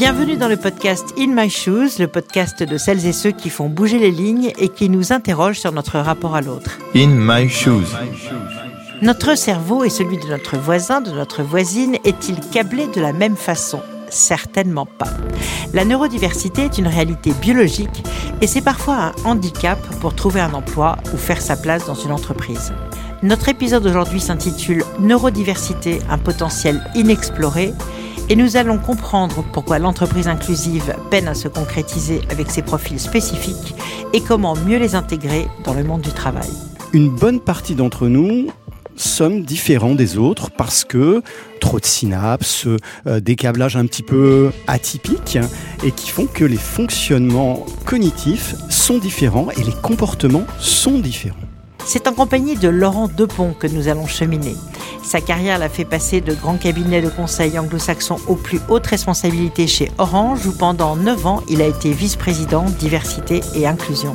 Bienvenue dans le podcast In My Shoes, le podcast de celles et ceux qui font bouger les lignes et qui nous interrogent sur notre rapport à l'autre. In My Shoes. Notre cerveau et celui de notre voisin, de notre voisine, est-il câblé de la même façon? Certainement pas. La neurodiversité est une réalité biologique et c'est parfois un handicap pour trouver un emploi ou faire sa place dans une entreprise. Notre épisode aujourd'hui s'intitule Neurodiversité, un potentiel inexploré et nous allons comprendre pourquoi l'entreprise inclusive peine à se concrétiser avec ses profils spécifiques et comment mieux les intégrer dans le monde du travail. Une bonne partie d'entre nous sommes différents des autres parce que trop de synapses, euh, des câblages un petit peu atypiques et qui font que les fonctionnements cognitifs sont différents et les comportements sont différents. C'est en compagnie de Laurent Depont que nous allons cheminer. Sa carrière l'a fait passer de grands cabinets de conseil anglo-saxons aux plus hautes responsabilités chez Orange où pendant 9 ans il a été vice-président diversité et inclusion.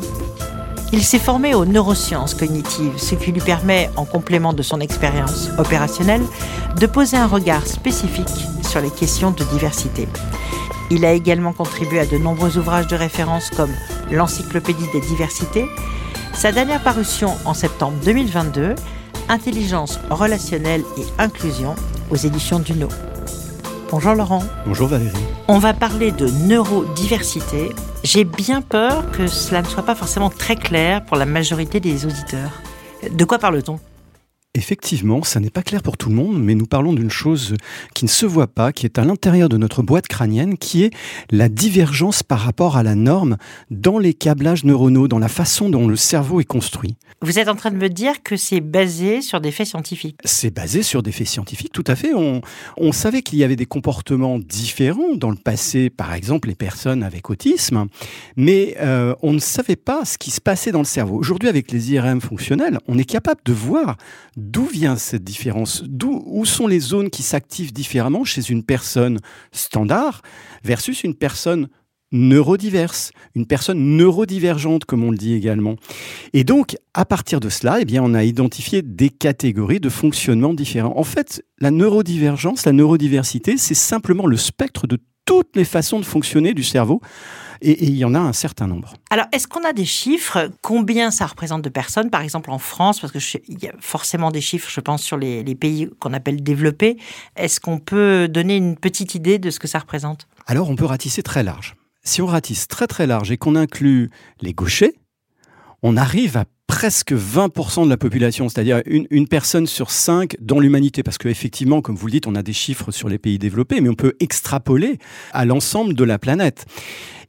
Il s'est formé aux neurosciences cognitives, ce qui lui permet, en complément de son expérience opérationnelle, de poser un regard spécifique sur les questions de diversité. Il a également contribué à de nombreux ouvrages de référence comme l'Encyclopédie des diversités, sa dernière parution en septembre 2022, Intelligence relationnelle et inclusion aux éditions Duno. Bonjour Laurent. Bonjour Valérie. On va parler de neurodiversité. J'ai bien peur que cela ne soit pas forcément très clair pour la majorité des auditeurs. De quoi parle-t-on? Effectivement, ça n'est pas clair pour tout le monde, mais nous parlons d'une chose qui ne se voit pas, qui est à l'intérieur de notre boîte crânienne, qui est la divergence par rapport à la norme dans les câblages neuronaux, dans la façon dont le cerveau est construit. Vous êtes en train de me dire que c'est basé sur des faits scientifiques C'est basé sur des faits scientifiques, tout à fait. On, on savait qu'il y avait des comportements différents dans le passé, par exemple les personnes avec autisme, mais euh, on ne savait pas ce qui se passait dans le cerveau. Aujourd'hui, avec les IRM fonctionnels, on est capable de voir D'où vient cette différence D'où Où sont les zones qui s'activent différemment chez une personne standard versus une personne neurodiverse, une personne neurodivergente, comme on le dit également? Et donc, à partir de cela, eh bien, on a identifié des catégories de fonctionnement différents. En fait, la neurodivergence, la neurodiversité, c'est simplement le spectre de toutes les façons de fonctionner du cerveau et, il y en a un certain nombre. Alors, est-ce qu'on a des chiffres? Combien ça représente de personnes Par exemple, en France, parce qu'il y a forcément des chiffres, je pense, sur les, les pays qu'on appelle développés. Est-ce qu'on peut donner une petite idée de ce que ça représente? Alors, on peut ratisser très large. Si on ratisse très très large et qu'on inclut les gauchers, on arrive à presque 20% de la population, c'est-à-dire une, personne sur cinq dans l'humanité. Parce qu'effectivement, comme vous le dites, on a des chiffres sur les pays développés, mais on peut extrapoler à l'ensemble de la planète.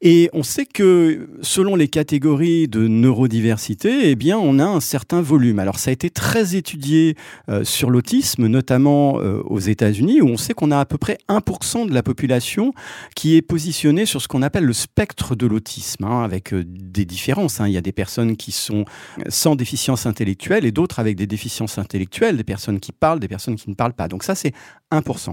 Et on sait que selon les catégories de neurodiversité, eh bien, on a un certain volume. Alors, ça a été très étudié euh, sur l'autisme, notamment euh, aux États-Unis, où on sait qu'on a à peu près 1% de la population qui est positionnée sur ce qu'on appelle le spectre de l'autisme, hein, avec euh, des différences. Hein. Il y a des personnes qui sont sans déficience intellectuelle et d'autres avec des déficiences intellectuelles, des personnes qui parlent, des personnes qui ne parlent pas. Donc ça, c'est 1%.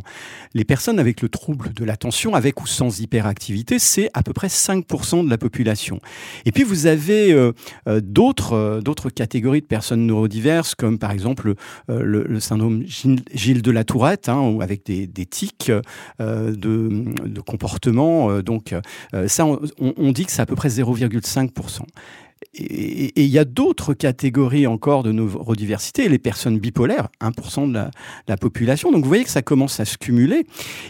Les personnes avec le trouble de l'attention, avec ou sans hyperactivité, c'est à peu près 5% de la population. Et puis vous avez euh, euh, d'autres, euh, d'autres catégories de personnes neurodiverses, comme par exemple le, syndrome Gilles de la Tourette, hein, avec des, tics de, comportement. donc ça, on dit que c'est à peu près 0,5% et il y a d'autres catégories encore de neurodiversité, les personnes bipolaires, 1% de la, population. Donc vous voyez que ça commence à se cumuler.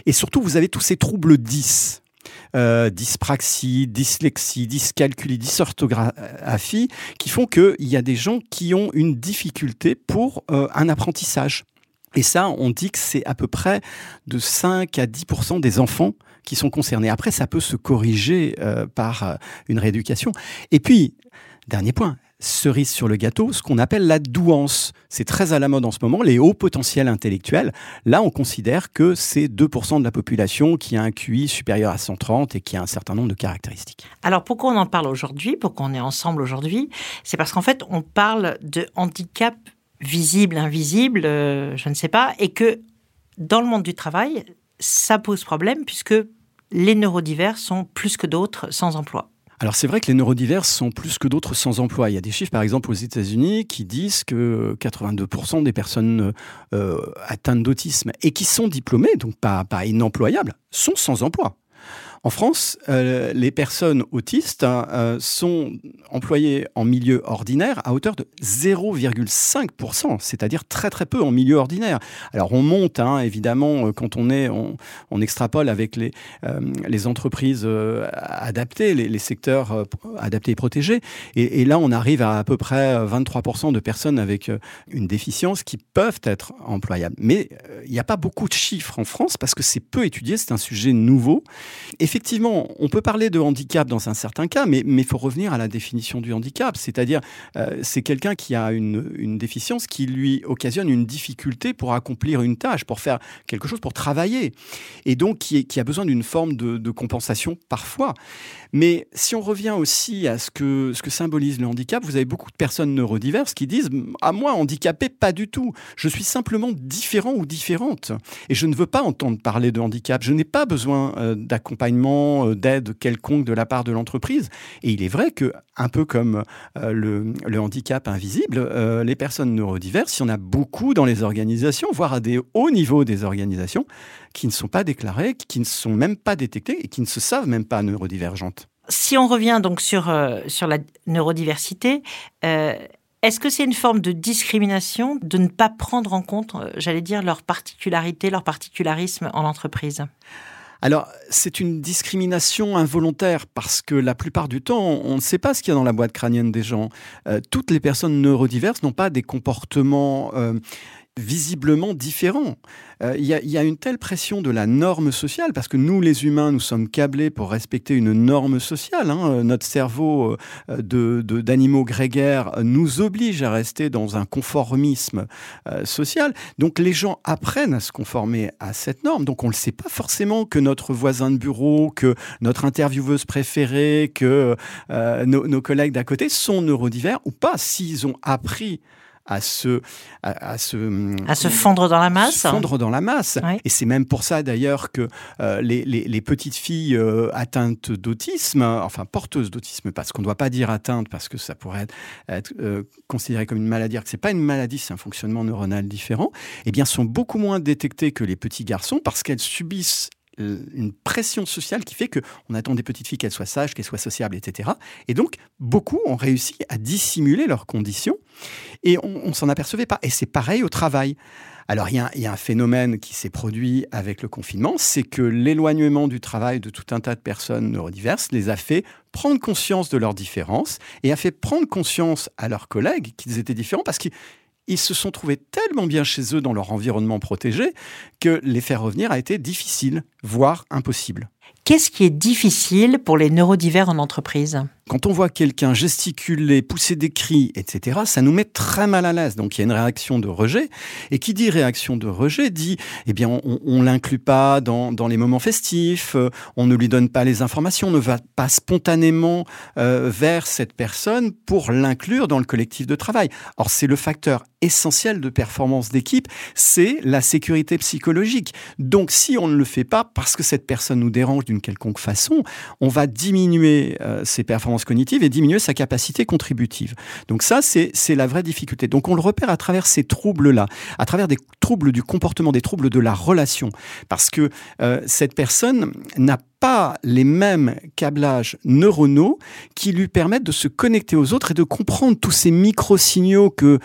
Et surtout, vous avez tous ces troubles 10. Euh, dyspraxie, dyslexie, dyscalculie, dysorthographie, qui font qu'il y a des gens qui ont une difficulté pour euh, un apprentissage. Et ça, on dit que c'est à peu près de 5 à 10% des enfants qui sont concernés. Après, ça peut se corriger euh, par euh, une rééducation. Et puis, Dernier point, cerise sur le gâteau, ce qu'on appelle la douance. C'est très à la mode en ce moment, les hauts potentiels intellectuels. Là, on considère que c'est 2% de la population qui a un QI supérieur à 130 et qui a un certain nombre de caractéristiques. Alors pourquoi on en parle aujourd'hui, pourquoi on est ensemble aujourd'hui? C'est parce qu'en fait, on parle de handicap visible, invisible, euh, je ne sais pas, et que dans le monde du travail, ça pose problème puisque les neurodivers sont plus que d'autres sans emploi. Alors c'est vrai que les neurodivers sont plus que d'autres sans emploi. Il y a des chiffres par exemple aux États-Unis qui disent que 82% des personnes euh, atteintes d'autisme et qui sont diplômées, donc pas, pas inemployables, sont sans emploi. En France, euh, les personnes autistes euh, sont employées en milieu ordinaire à hauteur de 0,5%, c'est-à-dire très très peu en milieu ordinaire. Alors on monte, hein, évidemment, quand on est, on, extrapole avec les, entreprises adaptées, les, secteurs adaptés et protégés, et, là on arrive à à peu près 23% de personnes avec une déficience qui peuvent être employables. Mais il n'y a pas beaucoup de chiffres en France parce que c'est peu étudié, c'est un sujet nouveau. Effectivement, on peut parler de handicap dans un certain cas, mais il faut revenir à la définition du handicap. C'est-à-dire, euh, c'est quelqu'un qui a une, une, déficience qui lui occasionne une difficulté pour accomplir une tâche, pour faire quelque chose, pour travailler. Et donc, qui, qui a besoin d'une forme de, de, compensation parfois. Mais si on revient aussi à ce que, ce que symbolise le handicap, vous avez beaucoup de personnes neurodiverses qui disent À moi, handicapé, pas du tout. Je suis simplement différent ou différente. Et je ne veux pas entendre parler de handicap. Je n'ai pas besoin euh, d'accompagnement, euh, d'aide quelconque de la part de l'entreprise. Et il est vrai que, un peu comme euh, le, handicap invisible, les personnes neurodiverses, il y en a beaucoup dans les organisations, voire à des hauts niveaux des organisations, qui ne sont pas déclarées, qui ne sont même pas détectées et qui ne se savent même pas neurodivergentes. Si on revient donc sur, sur la neurodiversité, est-ce que c'est une forme de discrimination de ne pas prendre en compte, euh, j'allais dire, leur particularité, leur particularisme en entreprise? Alors, c'est une discrimination involontaire parce que la plupart du temps, on ne sait pas ce qu'il y a dans la boîte crânienne des gens. Euh, toutes les personnes neurodiverses n'ont pas des comportements euh, visiblement différents. Euh, il y, a une telle pression de la norme sociale, parce que nous, les humains, nous sommes câblés pour respecter une norme sociale. Hein. Euh, notre cerveau euh, d'animaux grégaires nous oblige à rester dans un conformisme social. Donc les gens apprennent à se conformer à cette norme. Donc on ne sait pas forcément que notre voisin de bureau, que notre intervieweuse préférée, que nos collègues d'à côté sont neurodivers ou pas. S'ils ont appris à se, à, se, à se fondre dans la masse. fondre dans la masse. Et c'est même pour ça d'ailleurs que euh, les, les, petites filles euh, atteintes d'autisme, enfin porteuses d'autisme, parce qu'on ne doit pas dire atteinte parce que ça pourrait être, euh, considéré comme une maladie, que c'est pas une maladie, c'est un fonctionnement neuronal différent, eh bien sont beaucoup moins détectées que les petits garçons parce qu'elles subissent une pression sociale qui fait qu'on attend des petites filles qu'elles soient sages, qu'elles soient sociables, etc. Et donc, beaucoup ont réussi à dissimuler leurs conditions et on, ne s'en apercevait pas. Et c'est pareil au travail. Alors, il y, a un phénomène qui s'est produit avec le confinement, c'est que l'éloignement du travail de tout un tas de personnes neurodiverses les a fait prendre conscience de leurs différences et a fait prendre conscience à leurs collègues qu'ils étaient différents parce qu'ils ils se sont trouvés tellement bien chez eux dans leur environnement protégé que les faire revenir a été difficile, voire impossible. Qu'est-ce qui est difficile pour les neurodivers en entreprise? Quand on voit quelqu'un gesticuler, pousser des cris, etc., ça nous met très mal à l'aise. Donc il y a une réaction de rejet. Et qui dit réaction de rejet dit, eh bien, on, on l'inclut pas dans, les moments festifs, euh, on ne lui donne pas les informations, on ne va pas spontanément euh, vers cette personne pour l'inclure dans le collectif de travail. Or, c'est le facteur essentiel de performance d'équipe, c'est la sécurité psychologique. Donc, si on ne le fait pas parce que cette personne nous dérange quelconque façon, on va diminuer euh, ses performances cognitive et diminuer sa capacité contributive. Donc ça, c'est la vraie difficulté. Donc on le repère à travers ces troubles-là, à travers des troubles du comportement, des troubles de la relation, parce que euh, cette personne n'a pas les mêmes câblages neuronaux qui lui permettent de se connecter aux autres et de comprendre tous ces micro-signaux que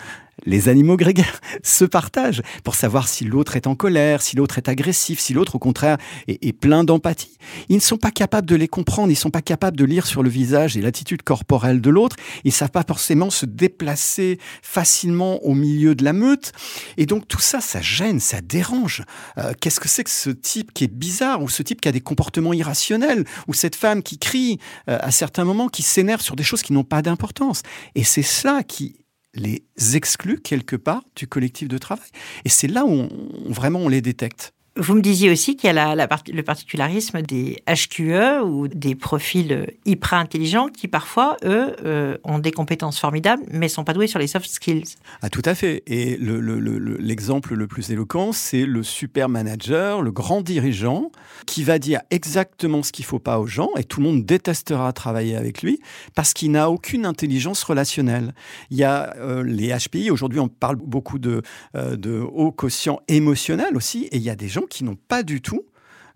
les animaux grégaires se partagent pour savoir si l'autre est en colère, si l'autre est agressif, si l'autre au contraire est, plein d'empathie. Ils ne sont pas capables de les comprendre, ils ne sont pas capables de lire sur le visage et l'attitude corporelle de l'autre, ils ne savent pas forcément se déplacer facilement au milieu de la meute. Et donc tout ça, ça gêne, ça dérange. Euh, qu'est-ce que c'est que ce type qui est bizarre ou ce type qui a des comportements irrationnels ou cette femme qui crie euh, à certains moments, qui s'énerve sur des choses qui n'ont pas d'importance? Et c'est cela qui les exclut quelque part du collectif de travail. Et c'est là où vraiment on les détecte. Vous me disiez aussi qu'il y a le particularisme des HQE ou des profils hyper intelligents qui parfois, eux, euh, ont des compétences formidables, mais sont pas doués sur les soft skills. Ah, tout à fait. Et l'exemple le, plus éloquent, c'est le super manager, le grand dirigeant, qui va dire exactement ce qu'il faut pas aux gens, et tout le monde détestera travailler avec lui parce qu'il n'a aucune intelligence relationnelle. Il y a euh, les HPI. Aujourd'hui, on parle beaucoup de, euh, de haut quotient émotionnel aussi, et il y a des gens qui n'ont pas du tout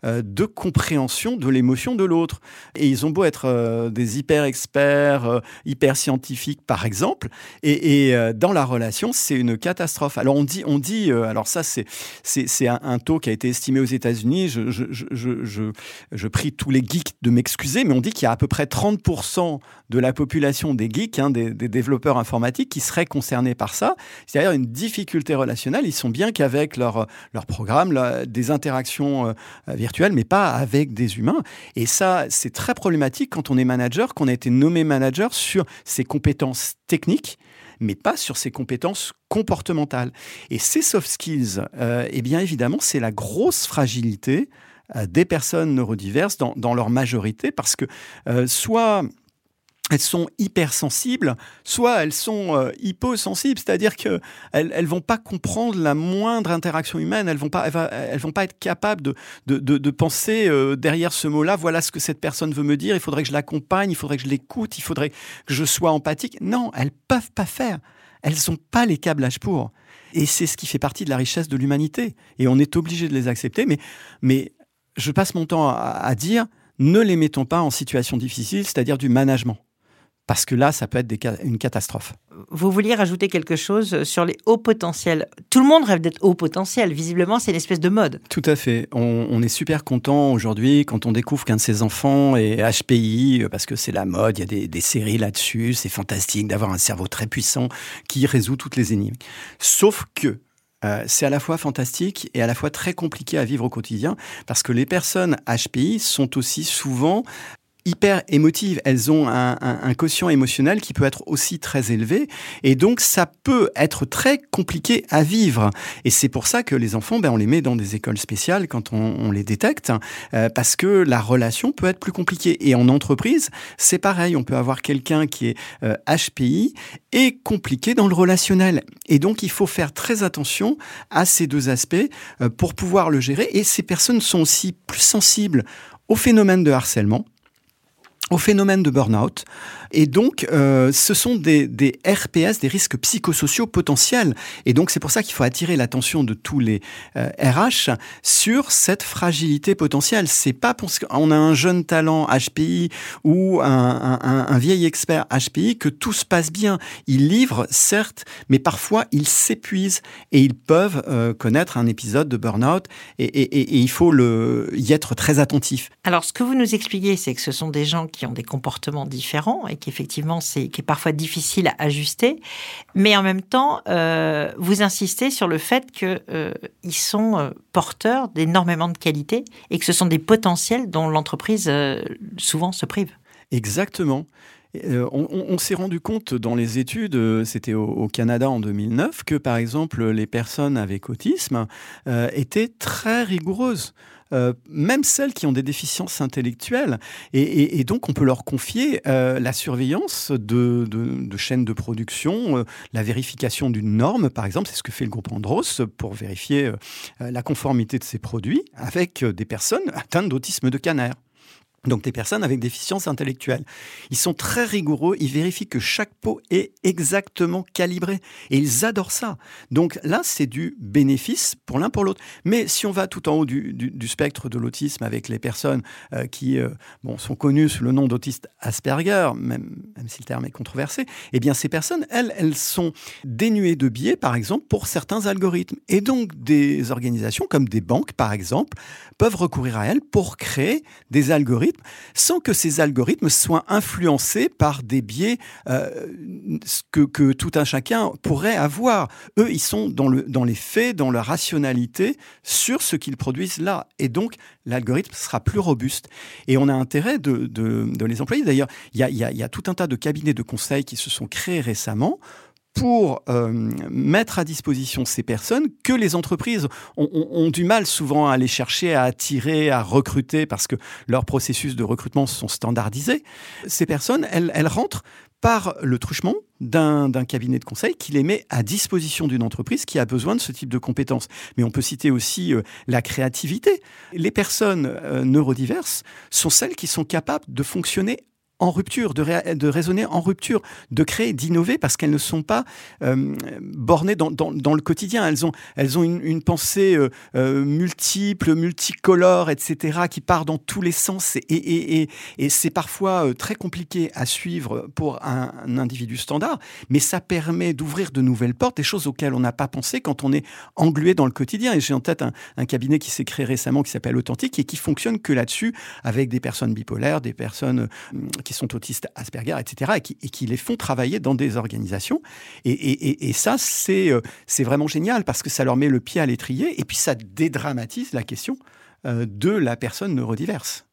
euh, de compréhension de l'émotion de l'autre. Et ils ont beau être euh, des hyper experts, hyper scientifiques, par exemple, et, dans la relation, c'est une catastrophe. Alors on dit, on dit, alors ça c'est c'est un, taux qui a été estimé aux États-Unis. Je, je, je, je, prie tous les geeks de m'excuser, mais on dit qu'il y a à peu près 30% de la population des geeks, hein, des, développeurs informatiques, qui seraient concernés par ça. C'est-à-dire une difficulté relationnelle. Ils sont bien qu'avec leur, leur programme, des interactions euh, virtuelles, mais pas avec des humains. Et ça, c'est très problématique quand on est manager, qu'on a été nommé manager sur ses compétences techniques mais pas sur ses compétences comportementales. Et ces soft skills, euh, eh bien évidemment, c'est la grosse fragilité euh, des personnes neurodiverses dans, dans, leur majorité, parce que soit elles sont hypersensibles, soit elles sont euh, hyposensibles, c'est-à-dire qu'elles elles vont pas comprendre la moindre interaction humaine, elles vont elles, vont pas être capables de, de, de, penser euh, derrière ce mot-là, voilà ce que cette personne veut me dire, il faudrait que je l'accompagne, il faudrait que je l'écoute, il faudrait que je sois empathique. Non, elles peuvent pas faire. Elles n'ont pas les câblages pour. Et c'est ce qui fait partie de la richesse de l'humanité. Et on est obligé de les accepter. Mais, mais je passe mon temps à dire, ne les mettons pas en situation difficile, c'est-à-dire du management parce que là, ça peut être une catastrophe. Vous vouliez rajouter quelque chose sur les hauts potentiels. Tout le monde rêve d'être haut potentiel. Visiblement, c'est une espèce de mode. Tout à fait. On, est super content aujourd'hui quand on découvre qu'un de ses enfants est HPI, parce que c'est la mode, il y a des, séries là-dessus, c'est fantastique d'avoir un cerveau très puissant qui résout toutes les énigmes. Sauf que euh, c'est à la fois fantastique et à la fois très compliqué à vivre au quotidien parce que les personnes HPI sont aussi souvent hyper émotives. Elles ont un, un, quotient émotionnel qui peut être aussi très élevé. Et donc, ça peut être très compliqué à vivre. Et c'est pour ça que les enfants, ben, on les met dans des écoles spéciales quand on, on les détecte, euh, parce que la relation peut être plus compliquée. Et en entreprise, c'est pareil. On peut avoir quelqu'un qui est HPI euh, et compliqué dans le relationnel. Et donc, il faut faire très attention à ces deux aspects euh, pour pouvoir le gérer. Et ces personnes sont aussi plus sensibles au phénomène de harcèlement au phénomène de burn-out. Et donc, euh, ce sont des, RPS, des risques psychosociaux potentiels. Et donc, c'est pour ça qu'il faut attirer l'attention de tous les RH euh, sur cette fragilité potentielle. C'est pas parce qu'on a un jeune talent HPI ou un, vieil expert HPI que tout se passe bien. Ils livrent, certes, mais parfois ils s'épuisent et ils peuvent euh, connaître un épisode de burn-out et, il faut le, y être très attentif. Alors, ce que vous nous expliquez, c'est que ce sont des gens qui ont des comportements différents et qu'effectivement, c'est qui est parfois difficile à ajuster. Mais en même temps, euh, vous insistez sur le fait qu'ils euh, sont euh, porteurs d'énormément de qualités et que ce sont des potentiels dont l'entreprise souvent se prive. Exactement. on, s'est rendu compte dans les études, c'était au, Canada en 2009, que par exemple les personnes avec autisme étaient très rigoureuses. Euh, même celles qui ont des déficiences intellectuelles. Et, donc, on peut leur confier euh, la surveillance de, chaînes de production, euh, la vérification d'une norme, par exemple, c'est ce que fait le groupe Andros pour vérifier la conformité de ses produits avec des personnes atteintes d'autisme de canard donc des personnes avec déficience intellectuelle. Ils sont très rigoureux, ils vérifient que chaque pot est exactement calibré et ils adorent ça. Donc là, c'est du bénéfice pour l'un pour l'autre. Mais si on va tout en haut du, spectre de l'autisme avec les personnes euh, qui euh, sont connues sous le nom d'autistes Asperger, même, même, si le terme est controversé, eh bien ces personnes, elles, elles sont dénuées de biais, par exemple, pour certains algorithmes. Et donc des organisations comme des banques, par exemple, peuvent recourir à elles pour créer des algorithmes sans que ces algorithmes soient influencés par des biais euh, que, tout un chacun pourrait avoir. Eux, ils sont dans, le, dans les faits, dans leur rationalité sur ce qu'ils produisent là. Et donc, l'algorithme sera plus robuste. Et on a intérêt de, les employer. D'ailleurs, il y y a tout un tas de cabinets de conseil qui se sont créés récemment pour euh, mettre à disposition ces personnes que les entreprises ont, du mal souvent à aller chercher, à attirer, à recruter parce que leurs processus de recrutement sont standardisés. Ces personnes, elles, elles rentrent par le truchement d'un cabinet de conseil qui les met à disposition d'une entreprise qui a besoin de ce type de compétences. Mais on peut citer aussi euh, la créativité. Les personnes euh, neurodiverses sont celles qui sont capables de fonctionner en rupture, de, raisonner en rupture, de créer, d'innover, parce qu'elles ne sont pas euh, bornées dans, le quotidien. Elles ont, elles ont une, pensée euh, euh, multiple, multicolore, etc., qui part dans tous les sens. Et, et, et, et c'est parfois très compliqué à suivre pour un, individu standard, mais ça permet d'ouvrir de nouvelles portes, des choses auxquelles on n'a pas pensé quand on est englué dans le quotidien. Et j'ai en tête un, un cabinet qui s'est créé récemment qui s'appelle Authentique et qui fonctionne que là-dessus, avec des personnes bipolaires, des personnes qui sont autistes Asperger, etc., et qui, les font travailler dans des organisations. Et, ça, euh, c'est vraiment génial parce que ça leur met le pied à l'étrier et puis ça dédramatise la question euh, de la personne neurodiverse.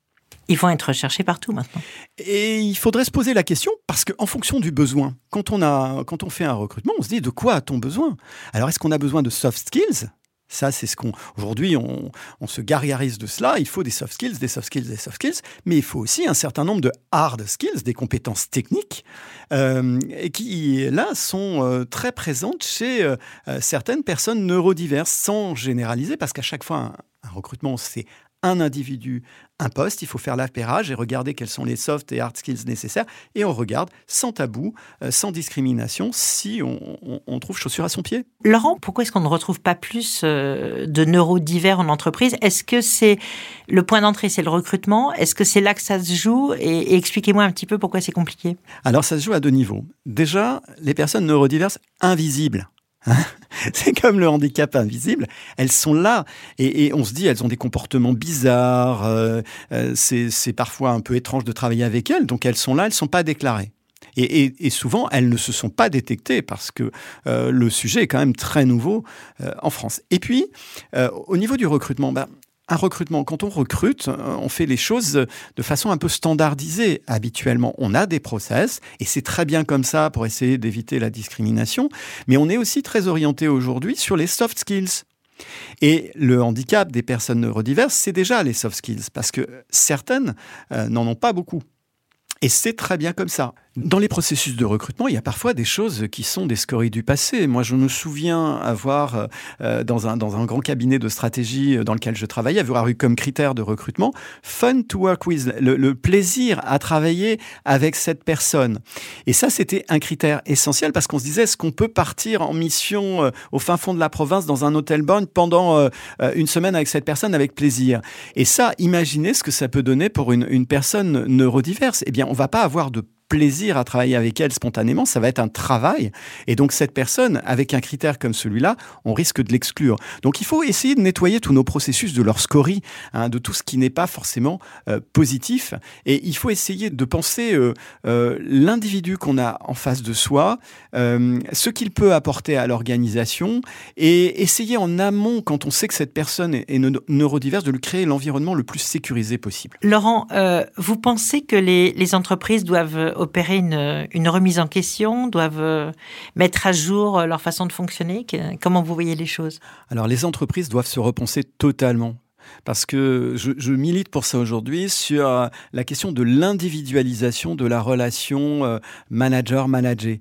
Ils vont être recherchés partout maintenant. Et il faudrait se poser la question parce qu'en fonction du besoin, quand on, a, quand on fait un recrutement, on se dit de quoi a-t-on besoin? Alors est-ce qu'on a besoin de soft skills? Ça, c'est ce qu'on. Aujourd'hui, on, se gargarise de cela. Il faut des soft skills, des soft skills, des soft skills, mais il faut aussi un certain nombre de hard skills, des compétences techniques, euh, qui, là, sont euh, très présentes chez euh, certaines personnes neurodiverses, sans généraliser, parce qu'à chaque fois, un recrutement, c'est un individu, un poste, il faut faire l'appairage et regarder quels sont les soft et hard skills nécessaires. Et on regarde sans tabou, euh, sans discrimination, si on, trouve chaussure à son pied. Laurent, pourquoi est-ce qu'on ne retrouve pas plus euh, de neurodivers en entreprise? Est-ce que c'est le point d'entrée, c'est le recrutement? Est-ce que c'est là que ça se joue? Et, expliquez-moi un petit peu pourquoi c'est compliqué. Alors ça se joue à deux niveaux. Déjà, les personnes neurodiverses invisibles c'est comme le handicap invisible. Elles sont là et, on se dit elles ont des comportements bizarres. Euh, euh, c'est parfois un peu étrange de travailler avec elles. Donc elles sont là, elles ne sont pas déclarées. Et, souvent, elles ne se sont pas détectées parce que euh, le sujet est quand même très nouveau en France. Et puis, au niveau du recrutement, ben, un recrutement, quand on recrute, euh, on fait les choses de façon un peu standardisée. Habituellement, on a des process, et c'est très bien comme ça pour essayer d'éviter la discrimination, mais on est aussi très orienté aujourd'hui sur les soft skills. Et le handicap des personnes neurodiverses, c'est déjà les soft skills, parce que certaines euh, n'en ont pas beaucoup. Et c'est très bien comme ça. Dans les processus de recrutement, il y a parfois des choses qui sont des scories du passé. Moi, je me souviens avoir, euh, dans, un, dans un grand cabinet de stratégie euh, dans lequel je travaillais, avoir eu comme critère de recrutement fun to work with, le, plaisir à travailler avec cette personne. Et ça, c'était un critère essentiel parce qu'on se disait, est-ce qu'on peut partir en mission euh, au fin fond de la province dans un hôtel borne pendant une semaine avec cette personne avec plaisir? Et ça, imaginez ce que ça peut donner pour une, une personne neurodiverse. Eh bien, on va pas avoir de plaisir à travailler avec elle spontanément, ça va être un travail. Et donc cette personne, avec un critère comme celui-là, on risque de l'exclure. Donc il faut essayer de nettoyer tous nos processus de leur scorie, hein, de tout ce qui n'est pas forcément euh, positif. Et il faut essayer de penser euh, euh, l'individu qu'on a en face de soi, ce qu'il peut apporter à l'organisation, et essayer en amont, quand on sait que cette personne est, neurodiverse, de lui créer l'environnement le plus sécurisé possible. Laurent, vous pensez que les, les entreprises doivent opérer une, remise en question, doivent euh, mettre à jour euh, leur façon de fonctionner? Comment vous voyez les choses? Alors les entreprises doivent se repenser totalement. Parce que je, milite pour ça aujourd'hui sur euh, la question de l'individualisation de la relation manager-manager.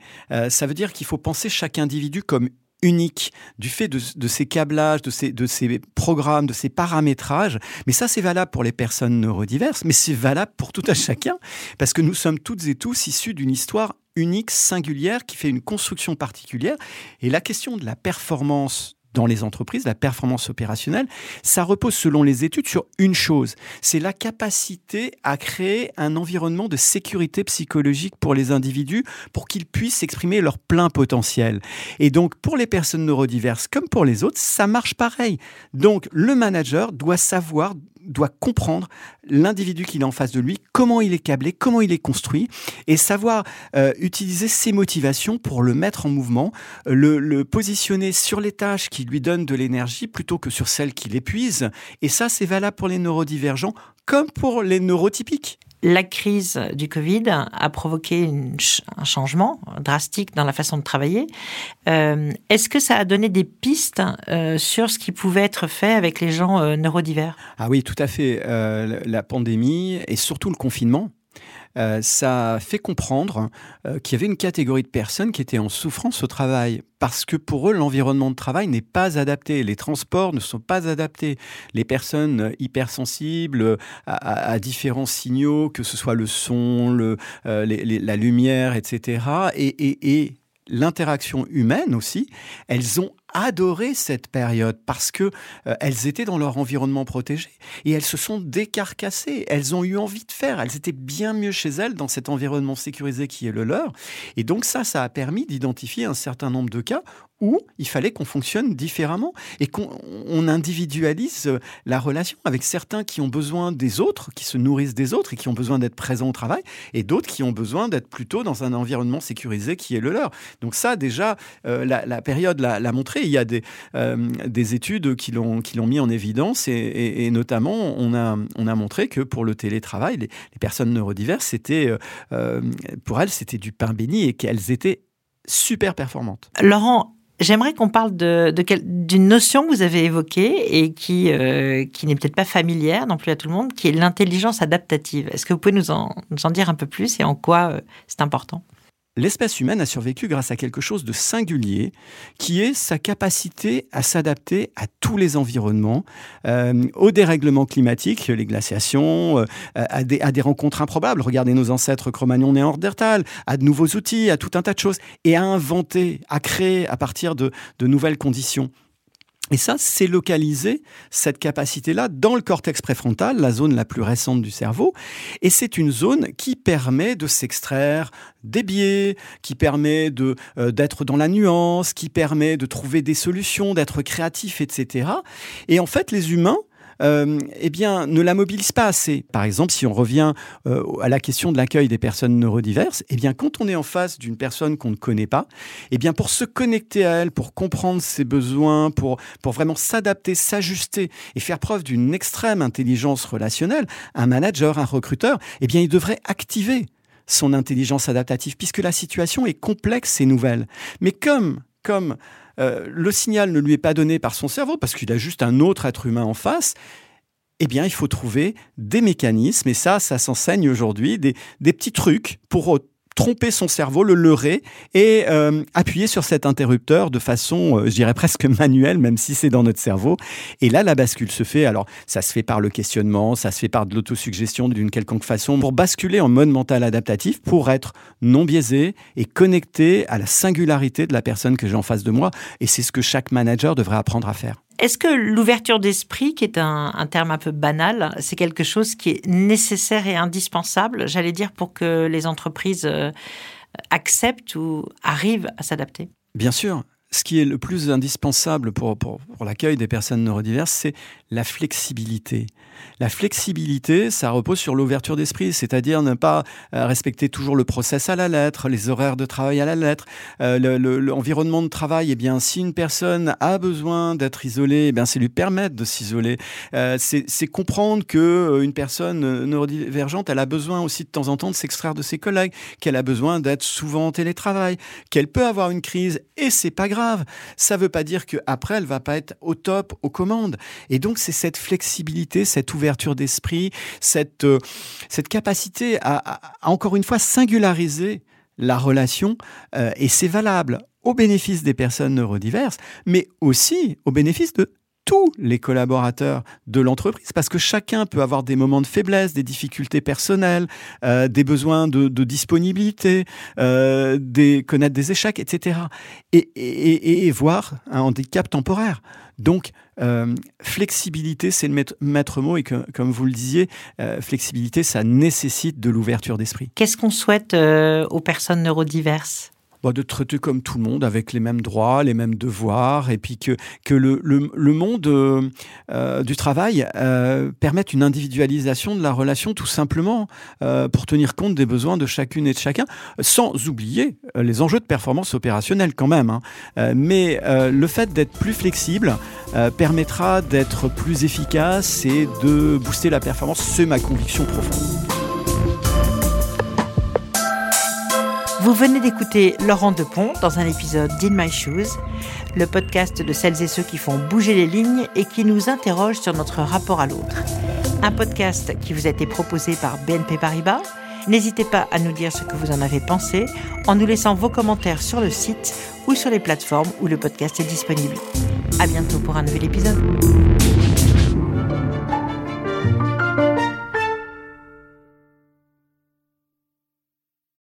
ça veut dire qu'il faut penser chaque individu comme unique du fait de, ces câblages, de ces, de ces programmes, de ces paramétrages. Mais ça, c'est valable pour les personnes neurodiverses, mais c'est valable pour tout à chacun, parce que nous sommes toutes et tous issus d'une histoire unique, singulière, qui fait une construction particulière. Et la question de la performance dans les entreprises, la performance opérationnelle, ça repose selon les études sur une chose, c'est la capacité à créer un environnement de sécurité psychologique pour les individus pour qu'ils puissent exprimer leur plein potentiel. Et donc pour les personnes neurodiverses comme pour les autres, ça marche pareil. Donc le manager doit savoir doit comprendre l'individu qu'il a en face de lui, comment il est câblé, comment il est construit, et savoir euh, utiliser ses motivations pour le mettre en mouvement, le, le, positionner sur les tâches qui lui donnent de l'énergie plutôt que sur celles qui l'épuisent. Et ça, c'est valable pour les neurodivergents comme pour les neurotypiques la crise du Covid a provoqué un changement drastique dans la façon de travailler. Euh, est-ce que ça a donné des pistes euh, sur ce qui pouvait être fait avec les gens euh, neurodivers? Ah oui, tout à fait. la pandémie et surtout le confinement euh, ça fait comprendre euh, qu'il y avait une catégorie de personnes qui étaient en souffrance au travail parce que pour eux, l'environnement de travail n'est pas adapté. Les transports ne sont pas adaptés. Les personnes hypersensibles à, différents signaux, que ce soit le son, le, la lumière, etc., et, et, et l'interaction humaine aussi, elles ont adoré cette période parce que euh, elles étaient dans leur environnement protégé et elles se sont décarcassées. Elles ont eu envie de faire. Elles étaient bien mieux chez elles dans cet environnement sécurisé qui est le leur. Et donc ça, ça a permis d'identifier un certain nombre de cas où il fallait qu'on fonctionne différemment et qu'on individualise euh, la relation avec certains qui ont besoin des autres, qui se nourrissent des autres et qui ont besoin d'être présents au travail, et d'autres qui ont besoin d'être plutôt dans un environnement sécurisé qui est le leur. Donc ça, déjà, euh, la, période l'a montré. Il y a des, euh, des études qui l'ont mis en évidence et, notamment, on a, on a montré que pour le télétravail, les, personnes neurodiverses, c'était, pour elles, c'était du pain béni et qu'elles étaient super performantes. Laurent, J'aimerais qu'on parle de, d'une notion que vous avez évoquée et qui, euh, qui n'est peut-être pas familière non plus à tout le monde, qui est l'intelligence adaptative. Est-ce que vous pouvez nous en, dire un peu plus et en quoi euh, c'est important? L'espèce humaine a survécu grâce à quelque chose de singulier, qui est sa capacité à s'adapter à tous les environnements, euh, aux dérèglements climatiques, les glaciations, euh, à, des, à, des, rencontres improbables. Regardez nos ancêtres Cro-Magnon à de nouveaux outils, à tout un tas de choses, et à inventer, à créer à partir de, de nouvelles conditions. Et ça, c'est localiser cette capacité-là dans le cortex préfrontal, la zone la plus récente du cerveau. Et c'est une zone qui permet de s'extraire des biais, qui permet euh, d'être dans la nuance, qui permet de trouver des solutions, d'être créatif, etc. Et en fait, les humains, eh bien, ne la mobilise pas assez. Par exemple, si on revient euh, à la question de l'accueil des personnes neurodiverses, eh bien, quand on est en face d'une personne qu'on ne connaît pas, eh bien, pour se connecter à elle, pour comprendre ses besoins, pour, pour vraiment s'adapter, s'ajuster et faire preuve d'une extrême intelligence relationnelle, un manager, un recruteur, eh bien, il devrait activer son intelligence adaptative, puisque la situation est complexe et nouvelle. Mais comme, comme euh, le signal ne lui est pas donné par son cerveau parce qu'il a juste un autre être humain en face, eh bien, il faut trouver des mécanismes, et ça, ça s'enseigne aujourd'hui, des, des, petits trucs pour tromper son cerveau, le leurrer et euh, appuyer sur cet interrupteur de façon, euh, je dirais presque manuelle, même si c'est dans notre cerveau. Et là, la bascule se fait. Alors, ça se fait par le questionnement, ça se fait par de l'autosuggestion d'une quelconque façon pour basculer en mode mental adaptatif, pour être non biaisé et connecté à la singularité de la personne que j'ai en face de moi. Et c'est ce que chaque manager devrait apprendre à faire. Est-ce que l'ouverture d'esprit, qui est un, terme un peu banal, c'est quelque chose qui est nécessaire et indispensable, j'allais dire, pour que les entreprises euh, acceptent ou arrivent à s'adapter? Bien sûr. Ce qui est le plus indispensable pour, l'accueil des personnes neurodiverses, c'est la flexibilité. La flexibilité, ça repose sur l'ouverture d'esprit, c'est-à-dire ne pas euh, respecter toujours le process à la lettre, les horaires de travail à la lettre, euh, l'environnement de travail. Eh bien, si une personne a besoin d'être isolée, eh c'est lui permettre de s'isoler. Euh, c'est comprendre que une personne neurodivergente, elle a besoin aussi de temps en temps de s'extraire de ses collègues, qu'elle a besoin d'être souvent en télétravail, qu'elle peut avoir une crise et c'est pas grave. Ça veut pas dire qu'après elle va pas être au top aux commandes. Et donc c'est cette flexibilité, cette ouverture d'esprit, cette, euh, cette capacité à, encore une fois, singulariser la relation, euh, et c'est valable au bénéfice des personnes neurodiverses, mais aussi au bénéfice de tous les collaborateurs de l'entreprise, parce que chacun peut avoir des moments de faiblesse, des difficultés personnelles, euh, des besoins de, disponibilité, des, connaître des échecs, etc. Et, voir un handicap temporaire. Donc, euh, flexibilité, c'est le maître, mot et comme vous le disiez, euh, flexibilité, ça nécessite de l'ouverture d'esprit. Qu'est-ce qu'on souhaite euh, aux personnes neurodiverses? Bah, de traiter comme tout le monde, avec les mêmes droits, les mêmes devoirs, et puis que, que le, le, monde euh, euh, du travail euh, permette une individualisation de la relation tout simplement pour tenir compte des besoins de chacune et de chacun, sans oublier les enjeux de performance opérationnelle quand même. Hein. mais le fait d'être plus flexible permettra d'être plus efficace et de booster la performance, c'est ma conviction profonde. Vous venez d'écouter Laurent Depont dans un épisode d'In My Shoes, le podcast de celles et ceux qui font bouger les lignes et qui nous interrogent sur notre rapport à l'autre. Un podcast qui vous a été proposé par BNP Paribas N'hésitez pas à nous dire ce que vous en avez pensé en nous laissant vos commentaires sur le site ou sur les plateformes où le podcast est disponible. À bientôt pour un nouvel épisode.